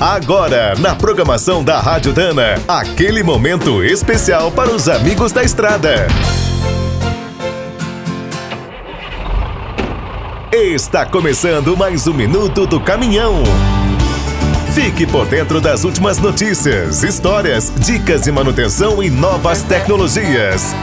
Agora, na programação da Rádio Dana, aquele momento especial para os amigos da estrada. Está começando mais um Minuto do Caminhão. Fique por dentro das últimas notícias, histórias, dicas de manutenção e novas tecnologias.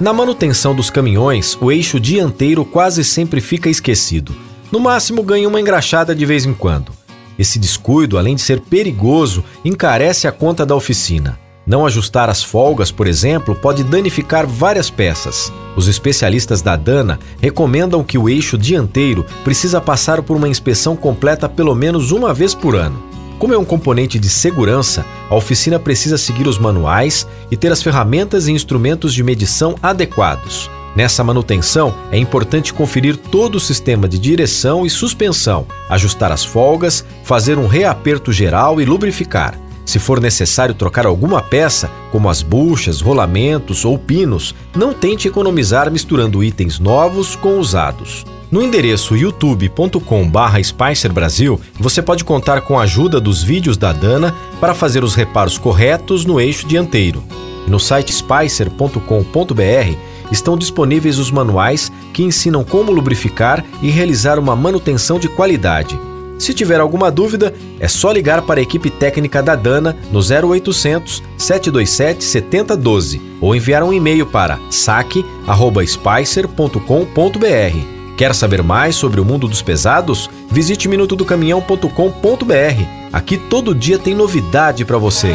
Na manutenção dos caminhões, o eixo dianteiro quase sempre fica esquecido. No máximo, ganha uma engraxada de vez em quando. Esse descuido, além de ser perigoso, encarece a conta da oficina. Não ajustar as folgas, por exemplo, pode danificar várias peças. Os especialistas da Dana recomendam que o eixo dianteiro precisa passar por uma inspeção completa pelo menos uma vez por ano. Como é um componente de segurança, a oficina precisa seguir os manuais e ter as ferramentas e instrumentos de medição adequados. Nessa manutenção, é importante conferir todo o sistema de direção e suspensão, ajustar as folgas, fazer um reaperto geral e lubrificar. Se for necessário trocar alguma peça, como as buchas, rolamentos ou pinos, não tente economizar misturando itens novos com usados. No endereço youtube.com/spicer Brasil, você pode contar com a ajuda dos vídeos da Dana para fazer os reparos corretos no eixo dianteiro. No site spicer.com.br estão disponíveis os manuais que ensinam como lubrificar e realizar uma manutenção de qualidade. Se tiver alguma dúvida, é só ligar para a equipe técnica da Dana no 0800 727 7012 ou enviar um e-mail para saque@spicer.com.br. Quer saber mais sobre o mundo dos pesados? Visite minutodocaminhão.com.br. Aqui todo dia tem novidade para você.